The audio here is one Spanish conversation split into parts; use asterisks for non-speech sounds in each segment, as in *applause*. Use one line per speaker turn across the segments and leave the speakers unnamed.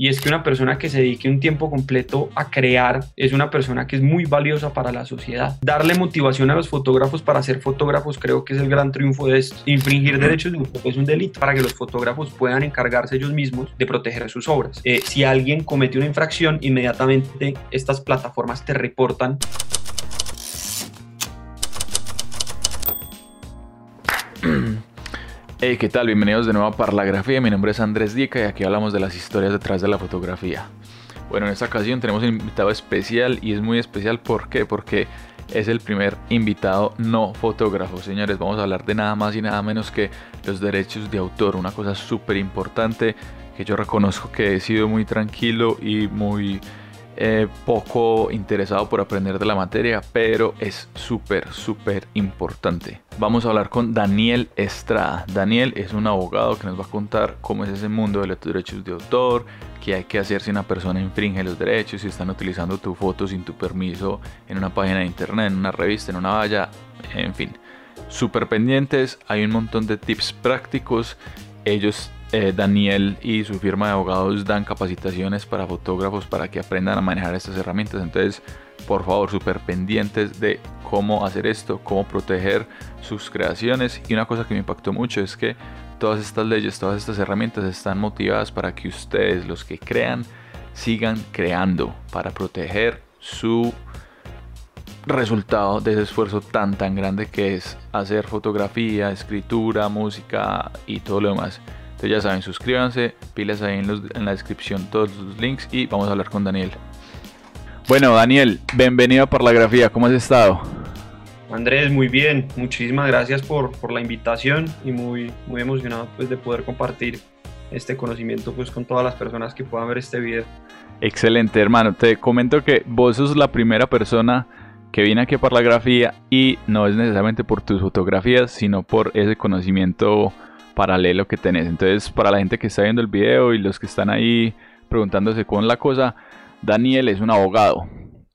y es que una persona que se dedique un tiempo completo a crear es una persona que es muy valiosa para la sociedad. Darle motivación a los fotógrafos para ser fotógrafos creo que es el gran triunfo de esto. Infringir derechos de autor es un delito para que los fotógrafos puedan encargarse ellos mismos de proteger sus obras. Eh, si alguien comete una infracción, inmediatamente estas plataformas te reportan
Hey, ¿qué tal? Bienvenidos de nuevo a Parlagrafía. Mi nombre es Andrés Dica y aquí hablamos de las historias detrás de la fotografía. Bueno, en esta ocasión tenemos un invitado especial y es muy especial ¿por qué? Porque es el primer invitado no fotógrafo. Señores, vamos a hablar de nada más y nada menos que los derechos de autor, una cosa súper importante que yo reconozco que he sido muy tranquilo y muy eh, poco interesado por aprender de la materia, pero es súper, súper importante. Vamos a hablar con Daniel Estrada. Daniel es un abogado que nos va a contar cómo es ese mundo de los derechos de autor, qué hay que hacer si una persona infringe los derechos, si están utilizando tu foto sin tu permiso en una página de internet, en una revista, en una valla, en fin. Súper pendientes, hay un montón de tips prácticos. Ellos eh, Daniel y su firma de abogados dan capacitaciones para fotógrafos para que aprendan a manejar estas herramientas. Entonces, por favor, súper pendientes de cómo hacer esto, cómo proteger sus creaciones. Y una cosa que me impactó mucho es que todas estas leyes, todas estas herramientas están motivadas para que ustedes, los que crean, sigan creando para proteger su resultado de ese esfuerzo tan tan grande que es hacer fotografía, escritura, música y todo lo demás. Entonces ya saben, suscríbanse, pilas ahí en, la descripción todos los links y vamos a hablar con Daniel. Bueno, Daniel, bienvenido a Parlagrafía, ¿cómo has estado?
Andrés, muy bien, muchísimas gracias por, por la invitación y muy, muy emocionado pues, de poder compartir este conocimiento pues, con todas las personas que puedan ver este video.
Excelente, hermano. Te comento que vos sos la primera persona que viene aquí a Parlagrafía y no es necesariamente por tus fotografías, sino por ese conocimiento paralelo que tenés. Entonces, para la gente que está viendo el video y los que están ahí preguntándose es la cosa, Daniel es un abogado.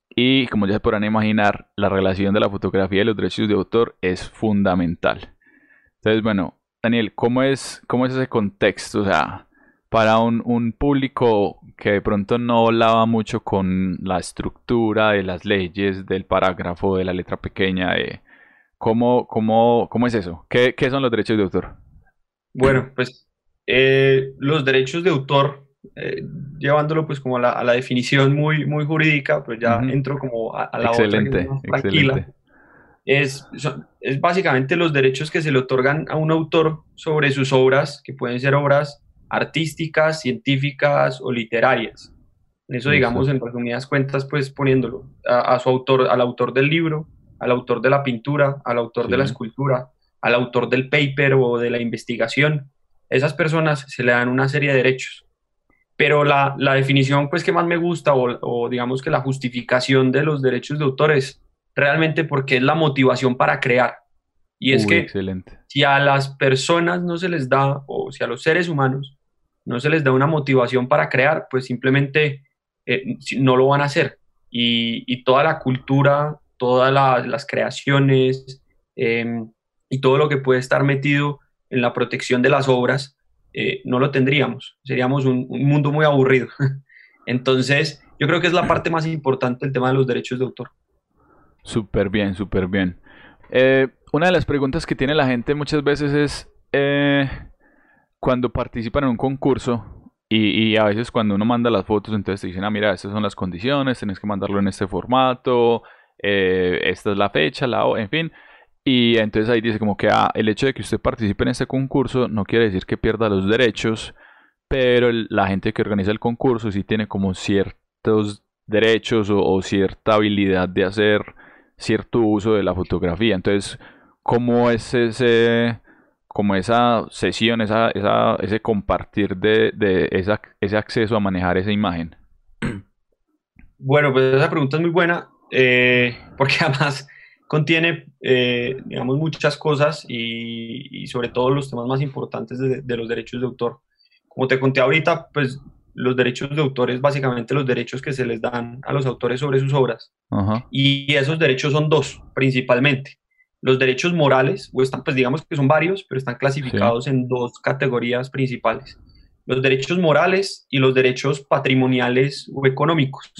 Y como ya se podrán imaginar, la relación de la fotografía y los derechos de autor es fundamental. Entonces, bueno, Daniel, ¿cómo es, cómo es ese contexto? O sea, para un, un público que de pronto no hablaba mucho con la estructura de las leyes, del parágrafo, de la letra pequeña, de ¿cómo, cómo, cómo es eso? ¿Qué, ¿Qué son los derechos de autor?
Bueno, pues eh, los derechos de autor, eh, llevándolo pues como a la, definición muy, muy jurídica, pues ya entro como a, la otra tranquila. Es, es básicamente los derechos que se le otorgan a un autor sobre sus obras, que pueden ser obras artísticas, científicas o literarias. Eso, digamos, en resumidas cuentas, pues poniéndolo a, su autor, al autor del libro, al autor de la pintura, al autor de la escultura, al autor del paper o de la investigación. Esas personas se le dan una serie de derechos. Pero la, definición pues que más me gusta o, digamos que la justificación de los derechos de autor es realmente porque es la motivación para crear. Y es que si a las personas no se les da, o si a los seres humanos no se les da una motivación para crear, pues simplemente eh, no lo van a hacer. Y, toda la cultura, todas las creaciones, em, y todo lo que puede estar metido en la protección de las obras, eh, no lo tendríamos. Seríamos un, mundo muy aburrido. *laughs* Entonces, yo creo que es la parte más importante el tema de los derechos de autor.
Súper bien, súper bien. Eh, una de las preguntas que tiene la gente muchas veces es eh, cuando participan en un concurso y, a veces cuando uno manda las fotos, entonces te dicen, ah, mira, estas son las condiciones, tienes que mandarlo en este formato, esta es la fecha, la, en fin. Y entonces ahí dice como que ah, el hecho de que usted participe en este concurso no quiere decir que pierda los derechos, pero la gente que organiza el concurso sí tiene como ciertos derechos o, cierta habilidad de hacer cierto uso de la fotografía. Entonces, ¿cómo es ese, como esa sesión, esa, ese compartir de, de esa, ese acceso a manejar esa imagen? *clears throat*
Bueno, pues esa pregunta es muy buena, eh, porque *laughs* además contiene, eh, digamos, muchas cosas y, sobre todo los temas más importantes de, los derechos de autor. Como te conté ahorita, pues los derechos de autor es básicamente los derechos que se les dan a los autores sobre sus obras. Y esos derechos son dos, principalmente. Los derechos morales, o están, pues digamos que son varios, pero están clasificados en dos categorías principales. los derechos morales y los derechos patrimoniales o económicos.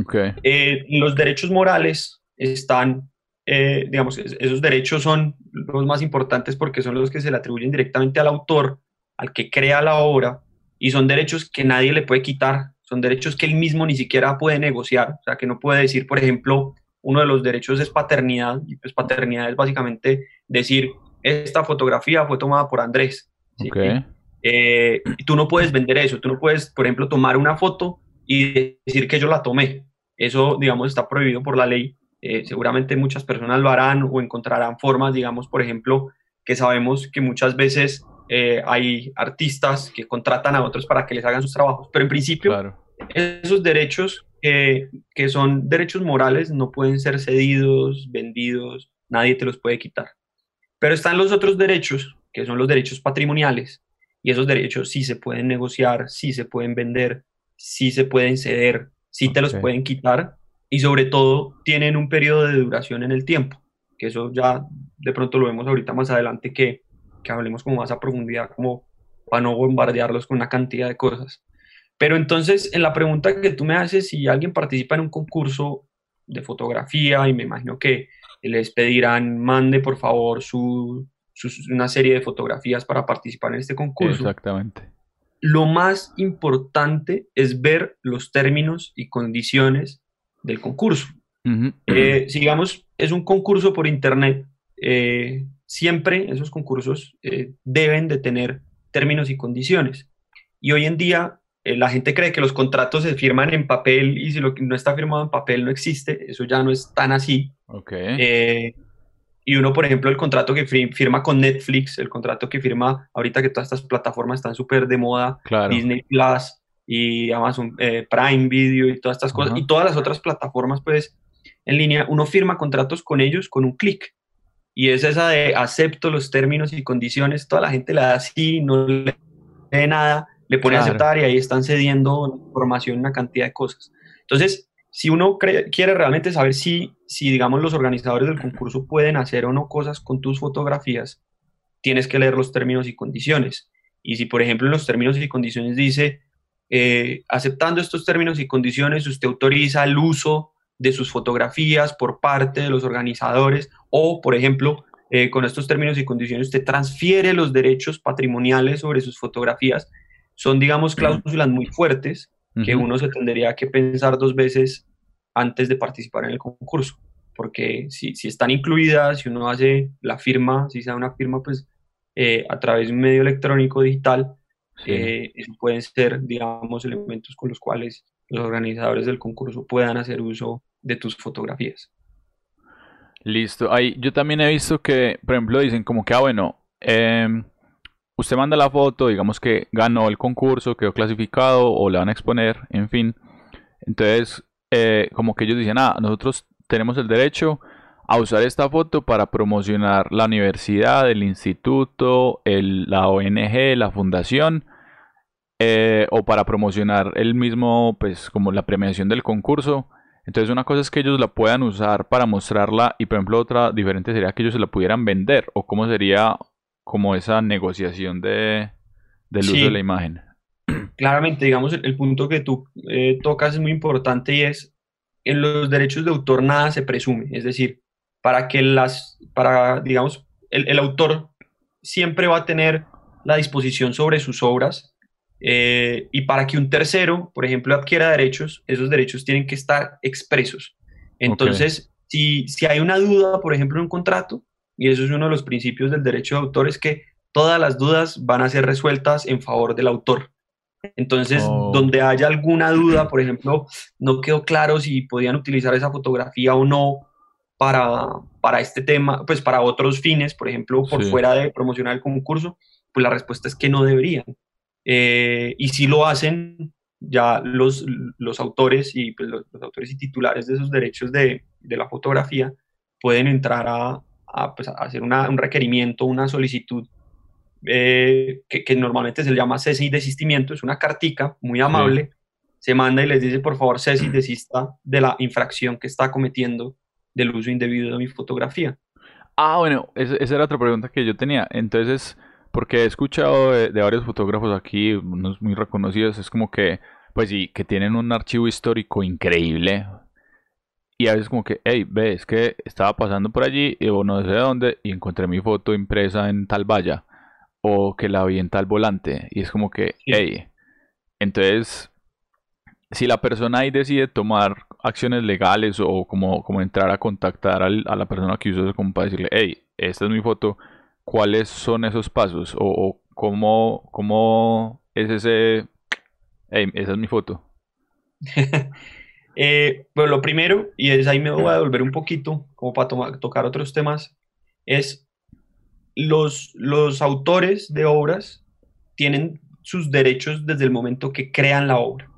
Okay.
Eh, los derechos morales están, eh, digamos, esos derechos son los más importantes porque son los que se le atribuyen directamente al autor, al que crea la obra, y son derechos que nadie le puede quitar, son derechos que él mismo ni siquiera puede negociar, o sea, que no puede decir, por ejemplo, uno de los derechos es paternidad, y pues paternidad es básicamente decir, esta fotografía fue tomada por Andrés. Eh, y tú no puedes vender eso, tú no puedes, por ejemplo, tomar una foto y decir que yo la tomé. Eso, digamos, está prohibido por la ley. Eh, seguramente muchas personas lo harán o encontrarán formas, digamos, por ejemplo, que sabemos que muchas veces eh, hay artistas que contratan a otros para que les hagan sus trabajos, pero en principio esos derechos que son derechos morales no pueden ser cedidos, vendidos, nadie te los puede quitar. Pero están los otros derechos, que son los derechos patrimoniales, y esos derechos sí se pueden negociar, sí se pueden vender, sí se pueden ceder, sí te los pueden quitar, y sobre todo tienen un periodo de duración en el tiempo, que eso ya de pronto lo vemos ahorita más adelante que, que hablemos como más a profundidad, como para no bombardearlos con una cantidad de cosas. Pero entonces, en la pregunta que tú me haces, si alguien participa en un concurso de fotografía y me imagino que les pedirán, mande por favor su, una serie de fotografías para participar en este concurso.
Exactamente.
Lo más importante es ver los términos y condiciones del concurso. Eh, si digamos, es un concurso por internet, eh, siempre esos concursos eh, deben de tener términos y condiciones. Y hoy en día la gente cree que los contratos se firman en papel y si lo que no está firmado en papel no existe, eso ya no es tan así.
Okay.
y uno, por ejemplo, el contrato que firma con Netflix, el contrato que firma ahorita que todas estas plataformas están súper de moda, Disney Plus y Amazon Prime Video y todas estas cosas, y todas las otras plataformas, pues, en línea, uno firma contratos con ellos con un clic. Y es esa de acepto los términos y condiciones, toda la gente le da así, no le lee nada, le pone a aceptar y ahí están cediendo información, una cantidad de cosas. Entonces, si uno quiere realmente saber si, si, digamos, los organizadores del concurso pueden hacer o no cosas con tus fotografías, tienes que leer los términos y condiciones. Y si, por ejemplo, en los términos y condiciones dice, eh, aceptando estos términos y condiciones, usted autoriza el uso de sus fotografías por parte de los organizadores o, por ejemplo, eh, con estos términos y condiciones usted transfiere los derechos patrimoniales sobre sus fotografías. Son, digamos, cláusulas muy fuertes que uno se tendría que pensar dos veces antes de participar en el concurso, porque si, si están incluidas, si uno hace la firma, si sea una firma, pues eh, a través de un medio electrónico digital, eh, pueden ser, digamos, elementos con los cuales los organizadores del concurso puedan hacer uso de tus fotografías.
Listo. Ahí, yo también he visto que, por ejemplo, dicen como que, ah, bueno, em, usted manda la foto, digamos que ganó el concurso, quedó clasificado o le van a exponer, en fin. Entonces, eh, como que ellos dicen, ah, nosotros tenemos el derecho a usar esta foto para promocionar la universidad, el instituto, el, la ONG, la fundación, eh, o para promocionar el mismo, pues como la premiación del concurso. Entonces una cosa es que ellos la puedan usar para mostrarla y por ejemplo otra diferente sería que ellos se la pudieran vender o cómo sería como esa negociación de, del uso de la imagen. *clears throat*
Claramente, digamos, el, punto que tú eh, tocas es muy importante y es, en los derechos de autor nada se presume, es decir, para que las, para, digamos, el, el autor siempre va a tener la disposición sobre sus obras eh, y para que un tercero, por ejemplo, adquiera derechos, esos derechos tienen que estar expresos. Entonces, si, si hay una duda, por ejemplo, en un contrato, y eso es uno de los principios del derecho de autor, es que todas las dudas van a ser resueltas en favor del autor. Entonces, oh. donde haya alguna duda, por ejemplo, no quedó claro si podían utilizar esa fotografía o no para, para este tema, pues para otros fines, por ejemplo, por fuera de promocionar el concurso, pues la respuesta es que no deberían. Eh, y si lo hacen, ya los, los autores y pues, los, autores y titulares de esos derechos de, de la fotografía pueden entrar a, a, pues, a hacer una, un requerimiento, una solicitud eh, que, que, normalmente se le llama cese y desistimiento, es una cartica muy amable, se manda y les dice por favor cese y desista de la infracción que está cometiendo del uso indebido de mi fotografía.
Ah, bueno, esa era otra pregunta que yo tenía. Entonces, Porque he escuchado de, varios fotógrafos aquí, unos muy reconocidos, es como que, pues sí, que tienen un archivo histórico increíble. Y a veces como que, hey, ves que estaba pasando por allí o no sé de dónde y encontré mi foto impresa en tal valla o que la vi en tal volante. Y es como que, hey, entonces, si la persona ahí decide tomar acciones legales o como, como entrar a contactar a la persona que usó como para decirle, hey, esta es mi foto, ¿cuáles son esos pasos? O, cómo, cómo es ese, hey, esa es mi foto. *laughs*
eh, bueno, lo primero, y es ahí me voy a devolver un poquito, como para tocar otros temas, es los, los autores de obras tienen sus derechos desde el momento que crean la obra.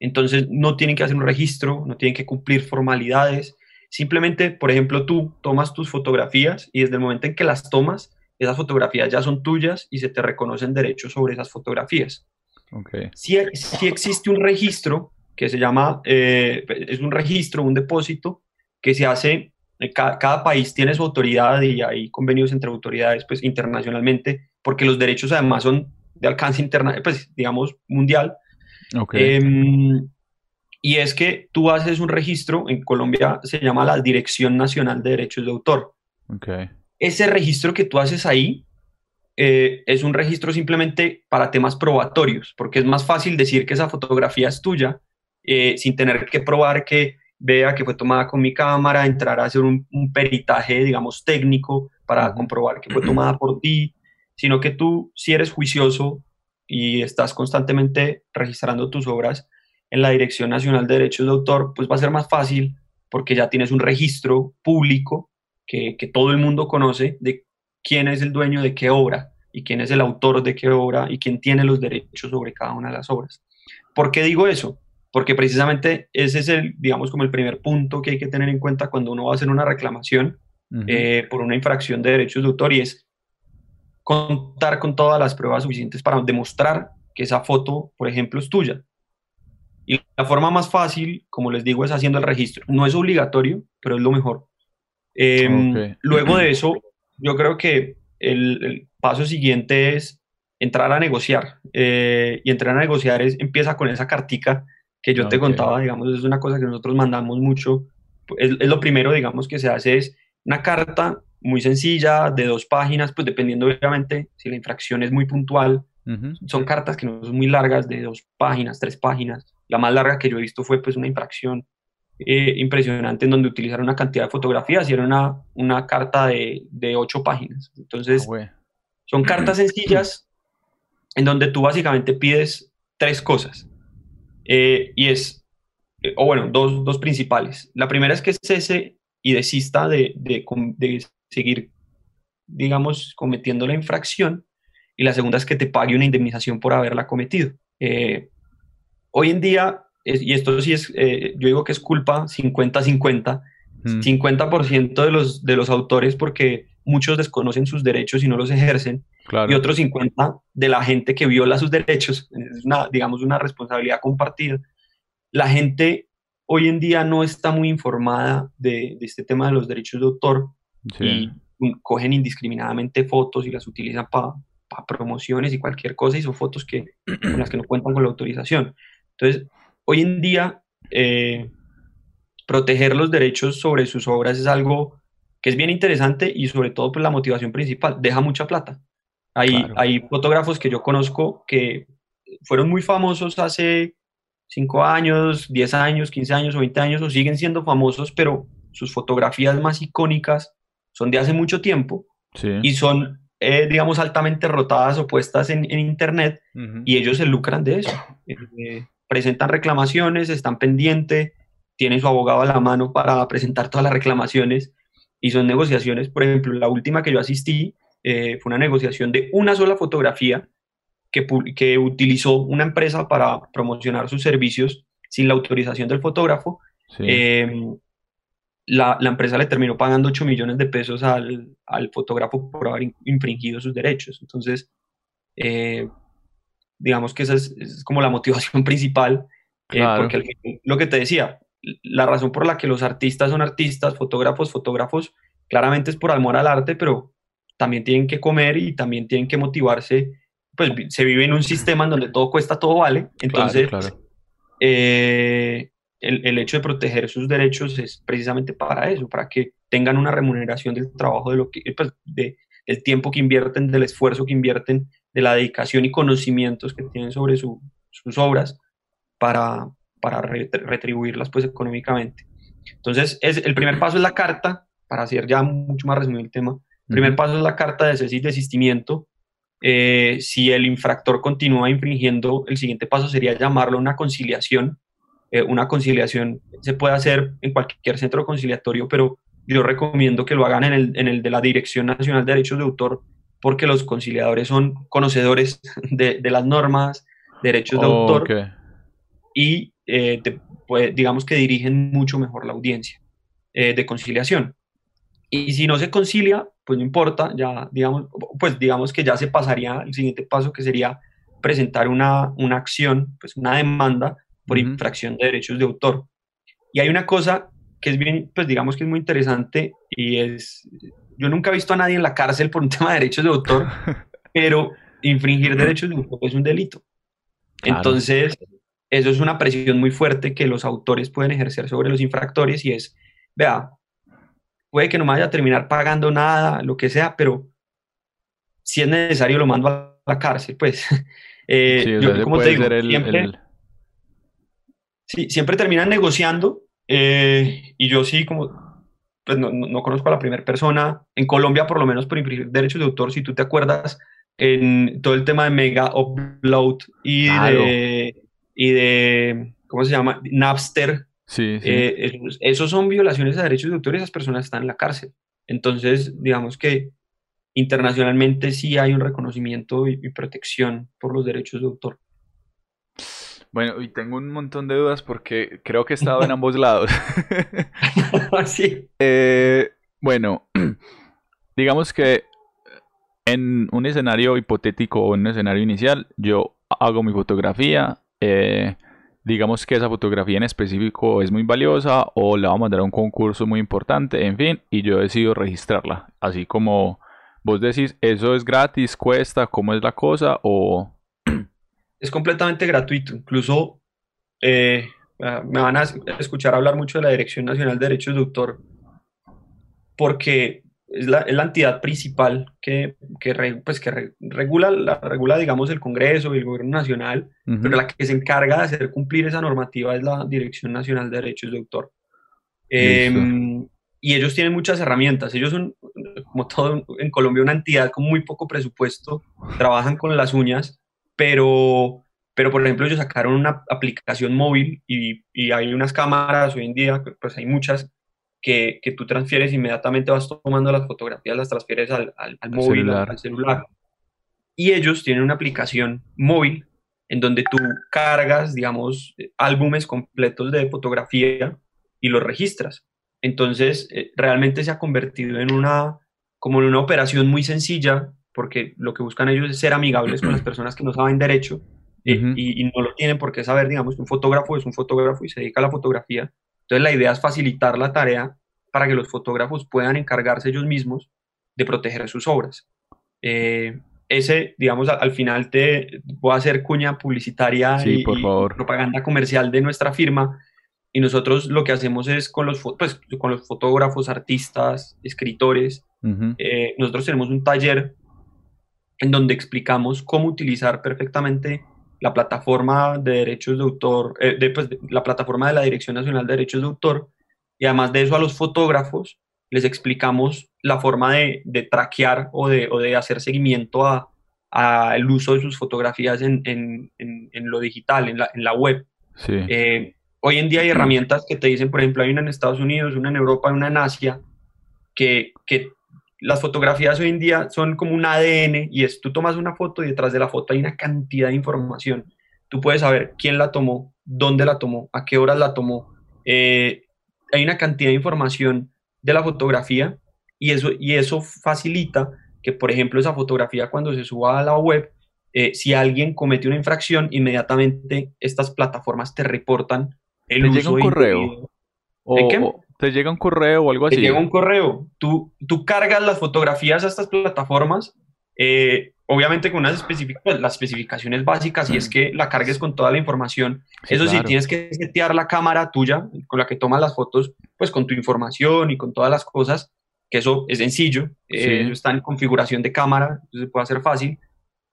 Entonces no tienen que hacer un registro, no tienen que cumplir formalidades. Simplemente, por ejemplo, tú tomas tus fotografías y desde el momento en que las tomas, esas fotografías ya son tuyas y se te reconocen derechos sobre esas fotografías. Okay. Si, si existe un registro que se llama, eh, es un registro, un depósito que se hace eh, cada, país tiene su autoridad y hay convenios entre autoridades pues, internacionalmente, porque los derechos además son de alcance interna pues, digamos, mundial. Em, y es que tú haces un registro, en Colombia se llama la Dirección Nacional de Derechos de Autor. Ese registro que tú haces ahí eh, es un registro simplemente para temas probatorios, porque es más fácil decir que esa fotografía es tuya eh, sin tener que probar que vea que fue tomada con mi cámara, entrar a hacer un, peritaje, digamos, técnico para comprobar que fue tomada por ti, sino que tú, si eres juicioso y estás constantemente registrando tus obras en la Dirección Nacional de Derechos de Autor, pues va a ser más fácil porque ya tienes un registro público que, que todo el mundo conoce de quién es el dueño de qué obra y quién es el autor de qué obra y quién tiene los derechos sobre cada una de las obras. ¿Por qué digo eso? porque precisamente ese es el, digamos, como el primer punto que hay que tener en cuenta cuando uno va a hacer una reclamación eh, por una infracción de derechos de autor y es contar con todas las pruebas suficientes para demostrar que esa foto, por ejemplo, es tuya. Y la forma más fácil, como les digo, es haciendo el registro. No es obligatorio, pero es lo mejor. Em, luego de eso, yo creo que el, paso siguiente es entrar a negociar. Eh, y entrar a negociar es, empieza con esa cartica que yo te contaba, digamos, es una cosa que nosotros mandamos mucho. Es, lo primero, digamos, que se hace es una carta muy sencilla, de dos páginas, pues dependiendo obviamente si la infracción es muy puntual. Son cartas que no son muy largas, de dos páginas, tres páginas. La más larga que yo he visto fue pues una infracción eh, impresionante en donde utilizaron una cantidad de fotografías y era una, una carta de, de ocho páginas. Entonces, ah, son cartas sencillas en donde tú básicamente pides tres cosas. Eh, y es, eh, o bueno, dos, dos, principales. La primera es que cese y desista de, de, de, seguir, digamos, cometiendo la infracción. Y la segunda es que te pague una indemnización por haberla cometido. Eh, hoy en día, y esto sí es, yo digo que es culpa 50-50, 50% de los, de los autores porque muchos desconocen sus derechos y no los ejercen, y otros 50 de la gente que viola sus derechos, es una, digamos, una responsabilidad compartida. La gente hoy en día no está muy informada de, este tema de los derechos de autor y cogen indiscriminadamente fotos y las utilizan para promociones y cualquier cosa y son fotos que, con las que no cuentan con la autorización. Entonces, hoy en día, eh, proteger los derechos sobre sus obras es algo que es bien interesante y sobre todo pues, la motivación principal, deja mucha plata. Hay, hay fotógrafos que yo conozco que fueron muy famosos hace 5 años, 10 años, 15 años o 20 años, o siguen siendo famosos, pero sus fotografías más icónicas son de hace mucho tiempo y son, eh, digamos, altamente rotadas o puestas en, en Internet y ellos se lucran de eso. *clears throat* Eh, presentan reclamaciones, están pendientes, tienen su abogado a la mano para presentar todas las reclamaciones y son negociaciones, por ejemplo, la última que yo asistí eh, fue una negociación de una sola fotografía que, que utilizó una empresa para promocionar sus servicios sin la autorización del fotógrafo. Em, la, la, empresa le terminó pagando 8 millones de pesos al, al fotógrafo por haber infringido sus derechos. Entonces, eh, digamos que esa es, como la motivación *laughs* principal, eh, porque lo que te decía, la razón por la que los artistas son artistas, fotógrafos, fotógrafos, claramente es por amor al arte, pero también tienen que comer y también tienen que motivarse. Pues se vive en un sistema en donde todo cuesta, todo vale. Entonces, eh, el, hecho de proteger sus derechos es precisamente para eso, para que tengan una remuneración del trabajo, de lo que, pues, de, del tiempo que invierten, del esfuerzo que invierten, de la dedicación y conocimientos que tienen sobre sus obras para, para retribuirlas pues económicamente. Entonces, es, el primer paso es la carta, para hacer ya mucho más resumido el tema. El primer paso es la carta de cese y desistimiento. Eh, si el infractor continúa infringiendo, el siguiente paso sería llamarlo una conciliación. Eh, una conciliación se puede hacer en cualquier centro conciliatorio, pero yo recomiendo que lo hagan en el, en el de la Dirección Nacional de Derechos de Autor, porque los conciliadores son conocedores *laughs* de, de las normas, derechos de autor, y eh, digamos que dirigen mucho mejor la audiencia de conciliación. Y si no se concilia, pues no importa, ya digamos, pues digamos que ya se pasaría el siguiente paso que sería presentar una, una acción, pues una demanda por infracción de derechos de autor. Y hay una cosa que es bien, pues digamos que es muy interesante y es, yo nunca he visto a nadie en la cárcel por un *laughs* tema de derechos de autor, pero infringir derechos de autor es un delito. Entonces, eso es una presión muy fuerte que los autores pueden ejercer sobre los infractores y es, vea, puede que no me vaya a terminar pagando nada, lo que sea, pero si es necesario lo mando a la cárcel, pues. *laughs*
Eh, yo, como te digo, siempre,
sí, siempre terminan negociando eh, y yo sí, como, pues no, no, conozco a la primera persona, en Colombia por lo menos por infringir derechos de autor, si tú te acuerdas, en todo el tema de Mega Upload y de, y de, ¿cómo se llama? Napster,
Sí,
eh, esos, son violaciones a derechos de autor y esas personas están en la cárcel. Entonces, digamos que internacionalmente sí hay un reconocimiento y, protección por los derechos de autor.
Bueno, y tengo un montón de dudas porque creo que he estado en *laughs* ambos lados. *laughs*
sí.
Eh, bueno, *clears throat* digamos que en un escenario hipotético o en un escenario inicial, yo hago mi fotografía, eh, digamos que esa fotografía en específico es muy valiosa o la va a mandar a un concurso muy importante, en fin, y yo decido registrarla. Así como vos decís, ¿eso es gratis, cuesta, cómo es la cosa o...?
Es completamente gratuito, incluso eh, ah, me van a escuchar hablar mucho de la Dirección Nacional de Derechos de Autor porque es la, entidad principal que, pues que regula, la, regula, digamos, el Congreso y el Gobierno Nacional, pero la que se encarga de hacer cumplir esa normativa es la Dirección Nacional de Derechos de Autor. Em, y ellos tienen muchas herramientas. Ellos son, como todo en Colombia, una entidad con muy poco presupuesto, trabajan con las uñas, pero, pero por ejemplo, ellos sacaron una aplicación móvil y, y hay unas cámaras hoy en día, pues hay muchas que, que, tú transfieres inmediatamente, vas tomando las fotografías, las transfieres al, al, móvil, celular. al celular. Y ellos tienen una aplicación móvil en donde tú cargas, digamos, álbumes completos de fotografía y los registras. Entonces, eh, realmente se ha convertido en una, como en una operación muy sencilla, porque lo que buscan ellos es ser amigables con las *clears throat* personas que no saben derecho eh, y, y, no lo tienen por qué saber, digamos, que un fotógrafo es un fotógrafo y se dedica a la fotografía entonces la idea es facilitar la tarea para que los fotógrafos puedan encargarse ellos mismos de proteger sus obras. Eh, ese, digamos, al, final te voy a hacer cuña publicitaria y, propaganda comercial de nuestra firma. Y nosotros lo que hacemos es con los, pues, con los fotógrafos, artistas, escritores, eh, nosotros tenemos un taller en donde explicamos cómo utilizar perfectamente la plataforma de derechos de autor, eh, pues, de, la plataforma de la Dirección Nacional de Derechos de Autor, y además de eso a los fotógrafos les explicamos la forma de, de traquear o de, o de, hacer seguimiento a, a, el uso de sus fotografías en, en, en, lo digital, en la, en la web. Eh, hoy en día hay herramientas que te dicen, por ejemplo, hay una en Estados Unidos, una en Europa, una en Asia, que, que las fotografías hoy en día son como un ADN y es, tú tomas una foto y detrás de la foto hay una cantidad de información. Tú puedes saber quién la tomó, dónde la tomó, a qué horas la tomó. Eh, hay una cantidad de información de la fotografía y eso, y eso facilita que, por ejemplo, esa fotografía cuando se suba a la web, eh, si alguien comete una infracción, inmediatamente estas plataformas te reportan
el ¿Te llega un correo? O, te llega un correo o algo así.
Te llega un correo. Tú, tú cargas las fotografías a estas plataformas, eh, obviamente con unas pues, las especificaciones básicas, y es mm. que la cargues con toda la información. Eso sí, tienes que setear la cámara tuya con la que tomas las fotos, pues con tu información y con todas las cosas, que eso es sencillo. Eh, está en configuración de cámara, entonces puede ser fácil.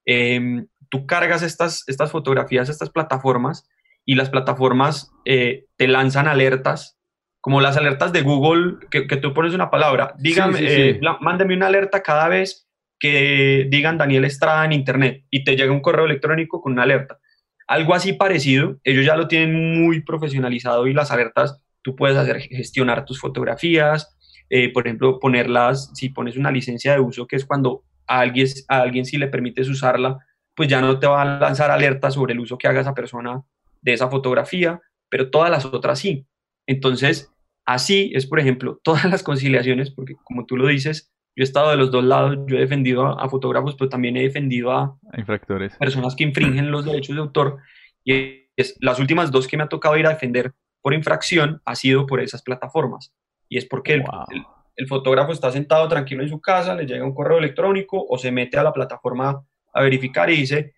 Em, tú cargas estas, estas fotografías a estas plataformas y las plataformas eh, te lanzan alertas, como las alertas de Google, que, tú pones una palabra, dígame, eh, mándeme una alerta cada vez que digan Daniel Estrada en Internet y te llega un correo electrónico con una alerta. Algo así parecido, ellos ya lo tienen muy profesionalizado y las alertas, tú puedes hacer gestionar tus fotografías, eh, por ejemplo, ponerlas, si pones una licencia de uso, que es cuando a alguien, a alguien si le permites usarla, pues ya no te va a lanzar alertas sobre el uso que haga esa persona de esa fotografía, pero todas las otras sí. Entonces, así es, por ejemplo, *laughs* todas las conciliaciones, porque como tú lo dices, yo he estado de los dos lados, yo he defendido a, fotógrafos, pero también he defendido a,
infractores.
personas que infringen los derechos de autor. Y es, las últimas dos que me ha tocado ir a defender por infracción ha sido por esas plataformas. Y es porque el, el, fotógrafo está sentado tranquilo en su casa, le llega un correo electrónico o se mete a la plataforma a verificar y dice,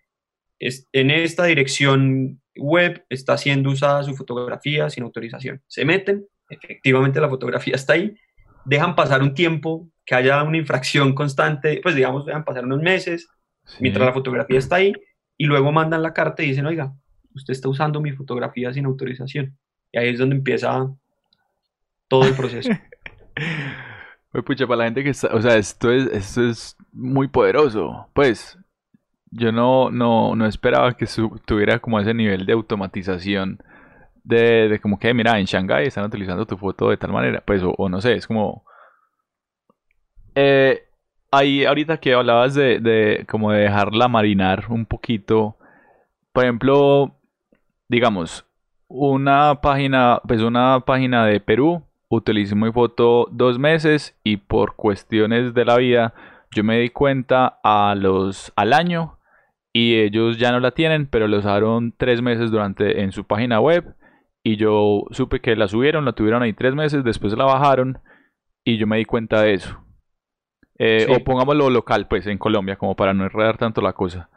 es, en esta dirección web está siendo usada su fotografía sin autorización. Se meten, efectivamente la fotografía está ahí, dejan pasar un tiempo, que haya una infracción constante, pues digamos, dejan pasar unos meses, mientras la fotografía está ahí, y luego mandan la carta y dicen, oiga, usted está usando mi fotografía sin autorización. Y ahí es donde empieza todo el proceso. *laughs*
Pues pucha, para la gente que está, o sea, esto es, esto es muy poderoso. Pues, yo no, no, no esperaba que tuviera como ese nivel de automatización de, como que, mira, en Shanghai están utilizando tu foto de tal manera, pues, o, no sé, es como... Eh, ahí, ahorita que hablabas de, de, como de dejarla marinar un poquito, por ejemplo, digamos, una página, pues una página de Perú, utilicé mi foto dos meses y por cuestiones de la vida, yo me di cuenta a los, al año y ellos ya no la tienen, pero la usaron tres meses durante en su página web y yo supe que la subieron, la tuvieron ahí tres meses, después la bajaron y yo me di cuenta de eso. Eh, o pongámoslo local, pues, en Colombia, como para no enredar tanto la cosa.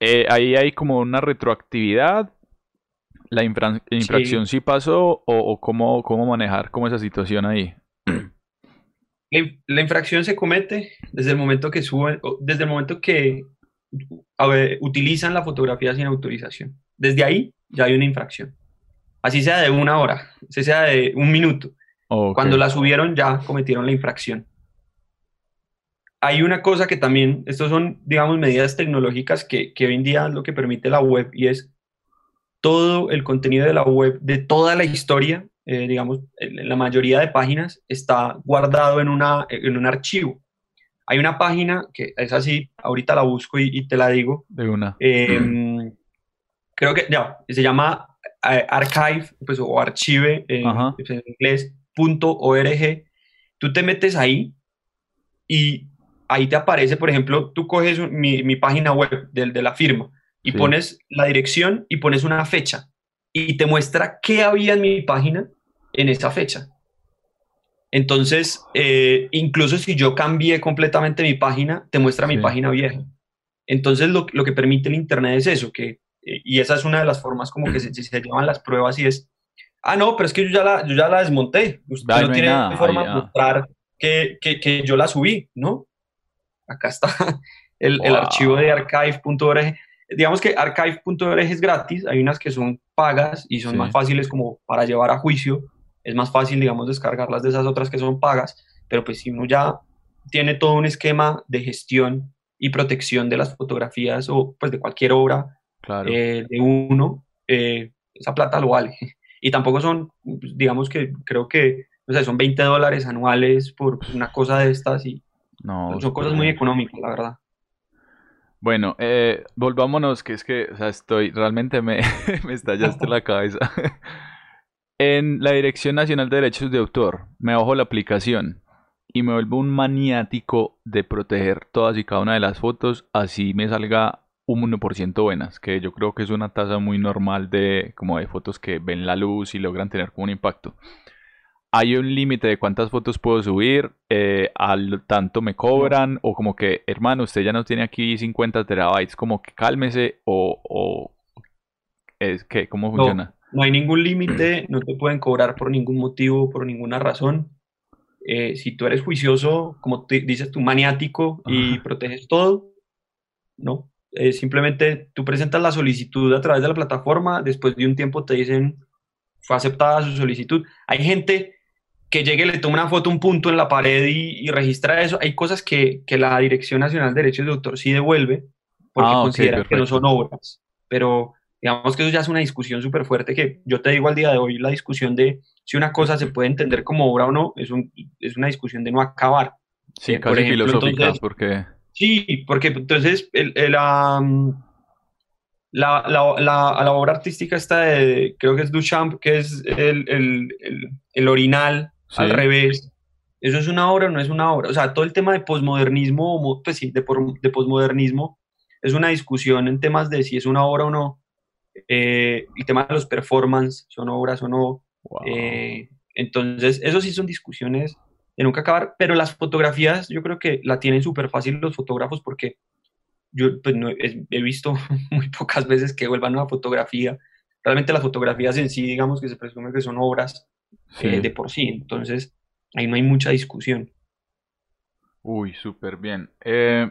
Eh, ahí hay como una retroactividad. ¿La infracción sí. pasó o, cómo, cómo, manejar como esa situación ahí? *clears throat*
La, infracción se comete desde el momento que suben, desde el momento que utilizan la fotografía sin autorización. Desde ahí ya hay una infracción. Así sea de una hora, así sea de un minuto. Cuando la subieron ya cometieron la infracción. Hay una cosa que también, estos son, digamos, medidas tecnológicas que, que hoy en día es lo que permite la web y es todo el contenido de la web, de toda la historia, eh, digamos, la mayoría de páginas está guardado en, una, en un archivo. Hay una página que es así, ahorita la busco y, te la digo.
De una.
Em, creo que ya, se llama archive, pues, o archive pues, en inglés, punto .org. Tú te metes ahí y ahí te aparece, por ejemplo, tú coges mi, mi página web de, de, la firma y pones la dirección y pones una fecha y te muestra qué había en mi página en esa fecha. Entonces, eh, incluso si yo cambié completamente mi página, te muestra mi página vieja. Entonces, lo, lo, que permite el Internet es eso, que, y esa es una de las formas como que se, se, llaman las pruebas y es, ah, no, pero es que yo ya la, yo ya la desmonté. Usted no, tiene forma de mostrar que, que, que, yo la subí, ¿no? Acá está *laughs* el, el archivo de archive.org. Digamos que archive.org es gratis, hay unas que son pagas y son más fáciles como para llevar a juicio es más fácil, digamos, descargarlas de esas otras que son pagas, pero pues si uno ya tiene todo un esquema de gestión y protección de las fotografías o pues de cualquier obra eh, de uno, eh, esa plata lo vale. *laughs* Y tampoco son, pues, digamos que creo que, o sea, son 20 dólares anuales por una cosa de estas y no, son cosas muy económicas, la verdad.
Bueno, eh, volvámonos, que es que, o sea, estoy, realmente me, *laughs* me estallaste la cabeza. *laughs* En la Dirección Nacional de Derechos de Autor me bajo la aplicación y me vuelvo un maniático de proteger todas y cada una de las fotos, así me salga un 1% buenas, que yo creo que es una tasa muy normal de como de fotos que ven la luz y logran tener como un impacto. hay un límite de cuántas fotos puedo subir, eh, al tanto me cobran, o como que, hermano, usted ya no tiene aquí 50 terabytes, como que cálmese, o, es que, ¿cómo funciona?
No, hay ningún límite, no te pueden cobrar por ningún motivo, por ninguna razón. Eh, si tú eres juicioso, como dices tú, maniático y proteges todo, no. Eh, simplemente tú presentas la solicitud a través de la plataforma, después de un tiempo te dicen fue aceptada su solicitud. Hay gente que llegue, le toma una foto, un punto en la pared y, registra eso. Hay cosas que, que, la Dirección Nacional de Derechos de Autor sí devuelve porque ah, considera que no son obras. Pero digamos que eso ya es una discusión súper fuerte que yo te digo al día de hoy, la discusión de si una cosa se puede entender como obra o no, es, un, es una discusión de no acabar.
Sí, eh, casi filosófica, porque...
Sí, porque entonces el, la, la, la, obra artística está de, creo que es Duchamp, que es el, el, el orinal, al revés. ¿Eso es una obra o no es una obra? O sea, todo el tema de posmodernismo, pues sí, de, de posmodernismo, es una discusión en temas de si es una obra o no. Eh, el tema de los performance, son obras o no. Eh, entonces, eso sí son discusiones de nunca acabar, pero las fotografías yo creo que la tienen súper fácil los fotógrafos porque yo pues, no, he, visto *laughs* muy pocas veces que vuelvan una fotografía. Realmente las fotografías en sí, digamos que se presume que son obras eh, de por sí. Entonces, ahí no hay mucha discusión.
Uy, súper bien. Eh,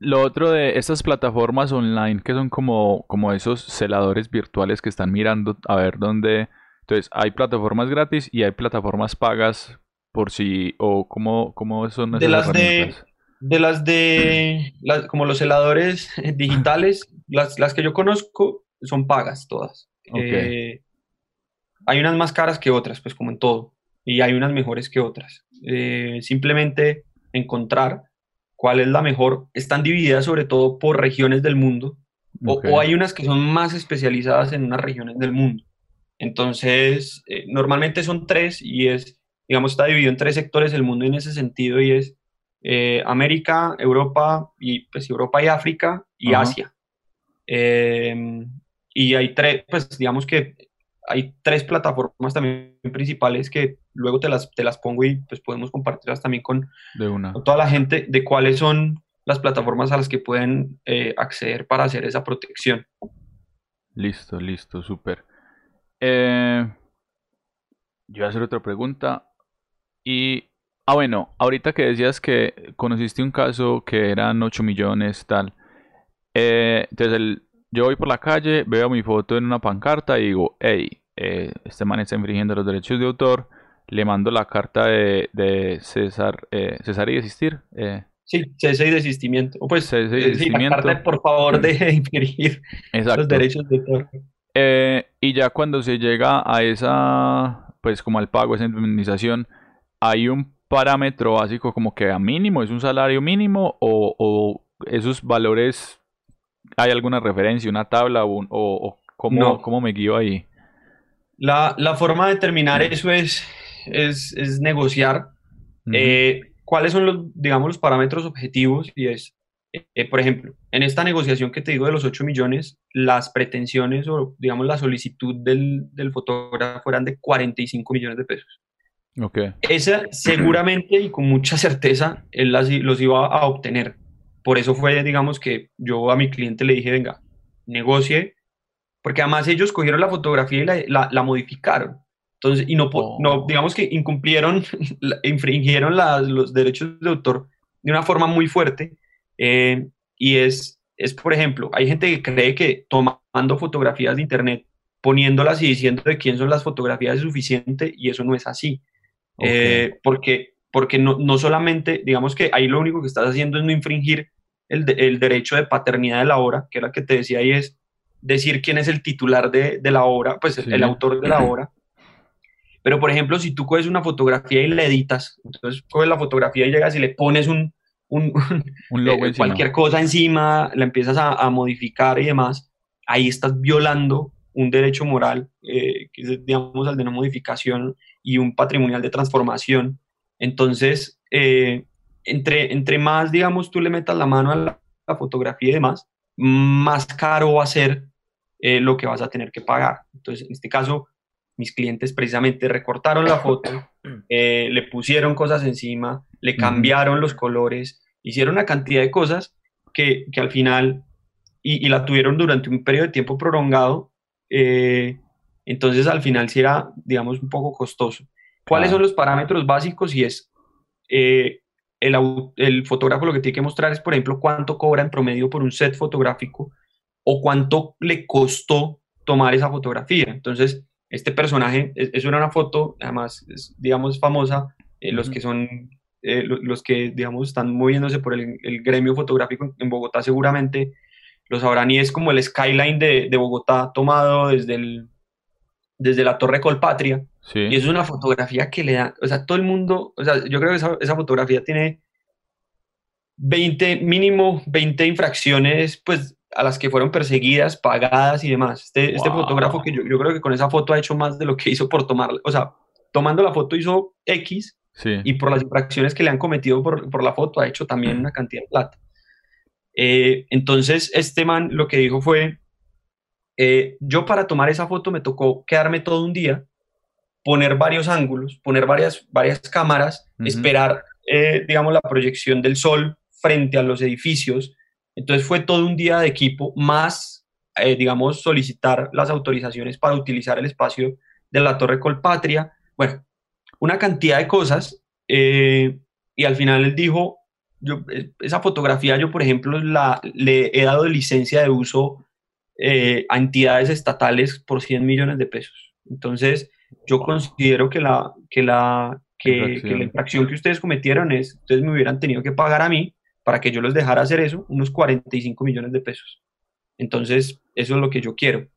lo otro de estas plataformas online que son como, como esos celadores virtuales que están mirando a ver dónde... Entonces, hay plataformas gratis y hay plataformas pagas por si... o cómo, cómo son
esas de las de, de las de... como los celadores digitales, las, las, que yo conozco son pagas todas. Eh, hay unas más caras que otras, pues como en todo, y hay unas mejores que otras. Eh, simplemente encontrar cuál es la mejor. Están divididas sobre todo por regiones del mundo, o, hay unas que son más especializadas en unas regiones del mundo. Entonces, eh, normalmente son tres y es, digamos, está dividido en tres sectores el mundo en ese sentido y es eh, América, Europa y pues Europa y África y Asia. y hay tres, pues digamos que hay tres plataformas también principales que luego te las, te las pongo y pues podemos compartirlas también con, toda la gente de cuáles son las plataformas a las que pueden eh, acceder para hacer esa protección.
Listo, listo, súper. Eh, yo voy a hacer otra pregunta. Y, ah, bueno, ahorita que decías que conociste un caso que eran 8 millones, tal. Eh, entonces, el, yo voy por la calle, veo mi foto en una pancarta y digo, hey, eh, este man está infringiendo los derechos de autor, le mando la carta de, César, eh, César y desistir.
Eh. Sí, cese y desistimiento. O pues, cese y desistimiento. la carta por favor de *laughs* infringir los derechos de autor.
Y ya cuando se llega a esa, pues como al pago, esa indemnización, hay un parámetro básico como que a mínimo, es un salario mínimo o, o esos valores ¿Hay alguna referencia, una tabla o, o, cómo, me guío ahí?
La, forma de determinar eso es, es, negociar eh, cuáles son los, digamos, los parámetros objetivos y es, eh, por ejemplo, en esta negociación que te digo de los 8 millones, las pretensiones o, digamos, la solicitud del, fotógrafo eran de 45 millones de pesos.
Okay.
Esa seguramente y con mucha certeza él las, los iba a obtener por eso fue, digamos, que yo a mi cliente le dije, venga, negocie, porque además ellos cogieron la fotografía y la, la, modificaron. Entonces, y no, no, oh. digamos que incumplieron, *laughs* infringieron los derechos de autor de una forma muy fuerte. Eh, y es, es, por ejemplo, hay gente que cree que tomando fotografías de internet, poniéndolas y diciendo de quién son las fotografías es suficiente, y eso no es así. Eh, porque porque no, no, solamente, digamos que ahí lo único que estás haciendo es no infringir el, derecho de paternidad de la obra, que era que te decía ahí es decir quién es el titular de, la obra, pues el, autor de la obra. Pero, por ejemplo, si tú coges una fotografía y la editas, entonces coges la fotografía y llegas y le pones un, *laughs* un, eh, cualquier cosa encima, la empiezas a, modificar y demás, ahí estás violando un derecho moral, eh, que es, digamos, el de no modificación y un patrimonial de transformación. Entonces, eh, entre, entre más, digamos, tú le metas la mano a la, fotografía y demás, más caro va a ser lo que vas a tener que pagar. Entonces, en este caso, mis clientes precisamente recortaron la foto, *coughs* eh, le pusieron cosas encima, le cambiaron los colores, hicieron una cantidad de cosas que, que al final, y, la tuvieron durante un periodo de tiempo prolongado, eh, entonces al final sí era, digamos, un poco costoso. ¿Cuáles son los parámetros básicos? Y es, eh, el, el fotógrafo lo que tiene que mostrar es, por ejemplo, cuánto cobra en promedio por un set fotográfico o cuánto le costó tomar esa fotografía. Entonces, este personaje, es, una foto, además, es, digamos, famosa, eh, los que son, eh, los que, digamos, están moviéndose por el, gremio fotográfico en Bogotá seguramente lo sabrán y es como el skyline de, de Bogotá tomado desde, el, desde la Torre Colpatria. Y es una fotografía que le da, o sea, todo el mundo, o sea, yo creo que esa, esa fotografía tiene 20, mínimo 20 infracciones, pues a las que fueron perseguidas, pagadas y demás. Este, este fotógrafo que yo, yo, creo que con esa foto ha hecho más de lo que hizo por tomar, o sea, tomando la foto hizo X y por las infracciones que le han cometido por, por la foto ha hecho también una cantidad de plata. Eh, entonces, este man lo que dijo fue, eh, yo para tomar esa foto me tocó quedarme todo un día, poner varios ángulos, poner varias, varias cámaras, esperar, eh, digamos, la proyección del sol frente a los edificios, entonces fue todo un día de equipo, más, eh, digamos, solicitar las autorizaciones para utilizar el espacio de la Torre Colpatria. Bueno, una cantidad de cosas. Eh, y al final él dijo, yo, eh, esa fotografía yo, por ejemplo, la, le he dado licencia de uso a entidades estatales por 100 millones de pesos. Entonces, yo considero que la, que la, que, que la infracción que ustedes cometieron es, ustedes me hubieran tenido que pagar a mí para que yo les dejara hacer eso, unos 45 millones de pesos. Entonces, eso es lo que yo quiero.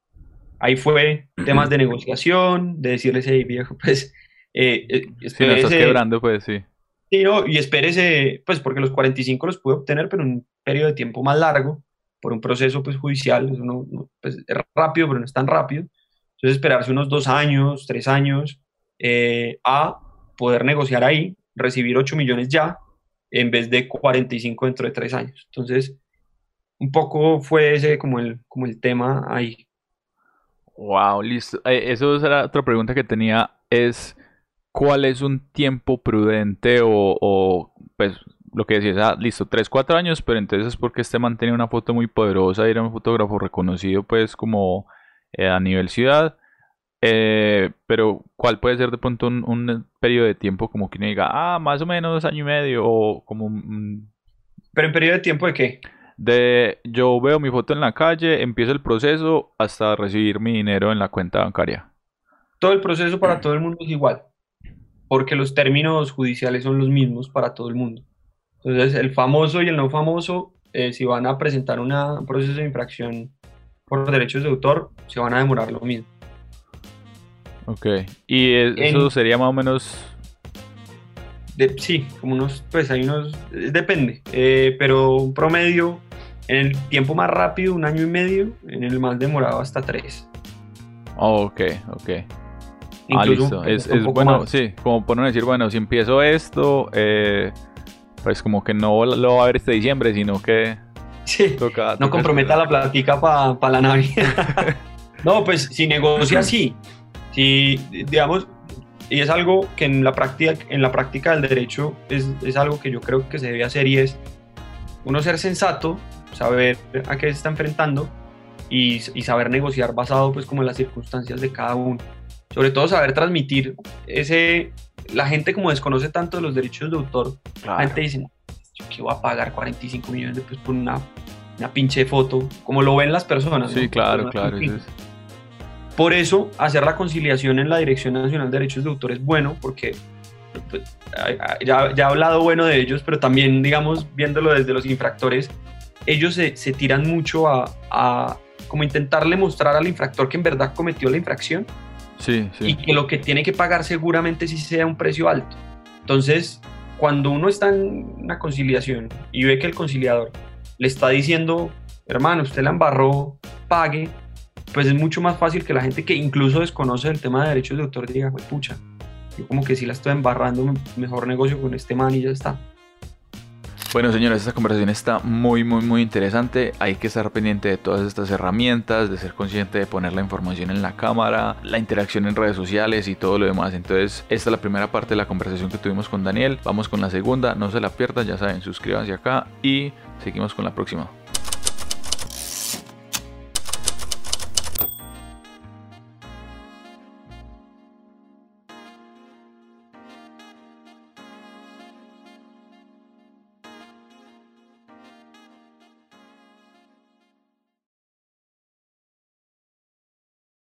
Ahí fue temas de negociación, de decirles, hey, viejo, *laughs* pues,
eh, eh sí, estás quebrando, pues, sí.
Sí, no, y espérese, pues, porque los 45 los pude obtener, pero en un periodo de tiempo más largo, por un proceso, pues, judicial, eso no, pues, es rápido, pero no es tan rápido. Entonces, esperarse unos dos años, tres años, eh, a poder negociar ahí, recibir 8 millones ya, en vez de 45 dentro de tres años. Entonces, un poco fue ese como el, como el tema ahí.
Wow, listo. Eh, eso era otra pregunta que tenía, es ¿cuál es un tiempo prudente o, pues lo que decías, ah, listo, tres, cuatro años, pero entonces es porque este mantenía una foto muy poderosa y era un fotógrafo reconocido pues como eh, a nivel ciudad eh, pero, ¿cuál puede ser de pronto un, periodo de tiempo como que uno diga, ah, más o menos año y medio o como...
¿Pero en periodo de tiempo de qué?
De yo veo mi foto en la calle, empiezo el proceso hasta recibir mi dinero en la cuenta bancaria.
Todo el proceso para todo el mundo es igual, porque los términos judiciales son los mismos para todo el mundo. Entonces, el famoso y el no famoso, eh, si van a presentar un proceso de infracción por derechos de autor, se van a demorar lo mismo.
Ok. ¿Y eso sería más o menos...?
sí, como unos, pues hay unos, depende, eh, pero un promedio, en el tiempo más rápido, un año y medio, en el más demorado hasta tres.
Oh, ok, ok. ah, listo. Es, bueno, sí, como por no decir, bueno, si empiezo esto, eh, pues como que no lo va a ver este diciembre, sino que...
Sí, no comprometa la plática para la Navidad. *laughs* no, pues si negocia así, si, digamos, y es algo que en la práctica, en la práctica del derecho es, es, algo que yo creo que se debe hacer y es uno ser sensato, saber a qué se está enfrentando y, y, saber negociar basado pues como en las circunstancias de cada uno. Sobre todo saber transmitir ese... La gente como desconoce tanto de los derechos de autor, la gente dice, qué voy a pagar 45 millones de pesos por una, una pinche foto, como lo ven las personas.
Sí, claro, claro.
Por eso, hacer la conciliación en la Dirección Nacional de Derechos de Autor es bueno, porque pues, ya, ya, he hablado bueno de ellos, pero también, digamos, viéndolo desde los infractores, ellos se, se tiran mucho a, a, como intentarle mostrar al infractor que en verdad cometió la infracción
sí, sí.
y que lo que tiene que pagar seguramente sí sea un precio alto. Entonces, cuando uno está en una conciliación y ve que el conciliador le está diciendo, hermano, usted la embarró, pague, pues es mucho más fácil que la gente que incluso desconoce el tema de derechos de autor diga, pucha, yo como que si la estoy embarrando, mejor negocio con este man y ya está.
Bueno, señores, esta conversación está muy, muy, muy interesante. Hay que estar pendiente de todas estas herramientas, de ser consciente de poner la información en la cámara, la interacción en redes sociales y todo lo demás. Entonces, esta es la primera parte de la conversación que tuvimos con Daniel. Vamos con la segunda, no se la pierdan, ya saben, suscríbanse acá y seguimos con la próxima.